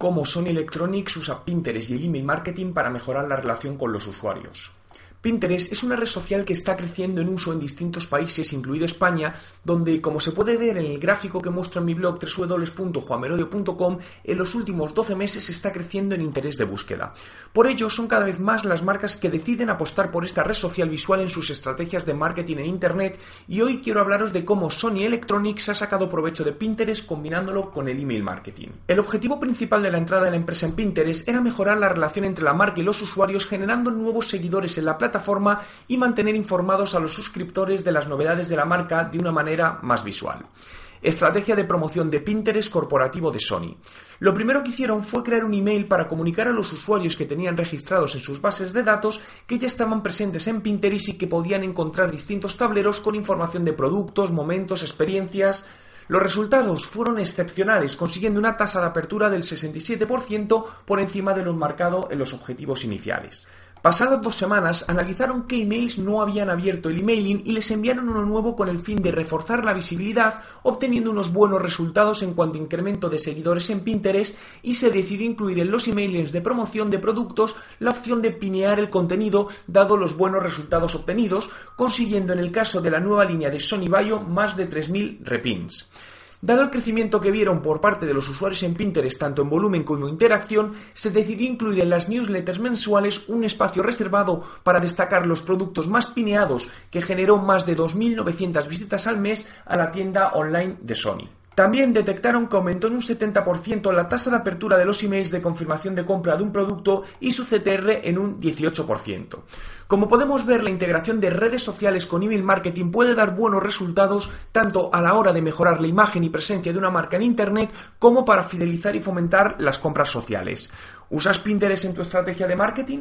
cómo Sony Electronics usa Pinterest y el email marketing para mejorar la relación con los usuarios. Pinterest es una red social que está creciendo en uso en distintos países, incluido España, donde, como se puede ver en el gráfico que muestro en mi blog www.juamerodio.com, en los últimos 12 meses está creciendo en interés de búsqueda. Por ello, son cada vez más las marcas que deciden apostar por esta red social visual en sus estrategias de marketing en Internet y hoy quiero hablaros de cómo Sony Electronics ha sacado provecho de Pinterest combinándolo con el email marketing. El objetivo principal de la entrada de la empresa en Pinterest era mejorar la relación entre la marca y los usuarios generando nuevos seguidores en la plataforma plataforma y mantener informados a los suscriptores de las novedades de la marca de una manera más visual. Estrategia de promoción de Pinterest corporativo de Sony. Lo primero que hicieron fue crear un email para comunicar a los usuarios que tenían registrados en sus bases de datos que ya estaban presentes en Pinterest y que podían encontrar distintos tableros con información de productos, momentos, experiencias, los resultados fueron excepcionales, consiguiendo una tasa de apertura del 67% por encima de lo marcado en los objetivos iniciales. Pasadas dos semanas, analizaron qué emails no habían abierto el emailing y les enviaron uno nuevo con el fin de reforzar la visibilidad, obteniendo unos buenos resultados en cuanto a incremento de seguidores en Pinterest y se decidió incluir en los emails de promoción de productos la opción de pinear el contenido dado los buenos resultados obtenidos, consiguiendo en el caso de la nueva línea de Sony Bayo más de 3.000 repins. Dado el crecimiento que vieron por parte de los usuarios en Pinterest tanto en volumen como interacción, se decidió incluir en las newsletters mensuales un espacio reservado para destacar los productos más pineados que generó más de 2.900 visitas al mes a la tienda online de Sony. También detectaron que aumentó en un 70% la tasa de apertura de los emails de confirmación de compra de un producto y su CTR en un 18%. Como podemos ver, la integración de redes sociales con email marketing puede dar buenos resultados tanto a la hora de mejorar la imagen y presencia de una marca en Internet como para fidelizar y fomentar las compras sociales. ¿Usas Pinterest en tu estrategia de marketing?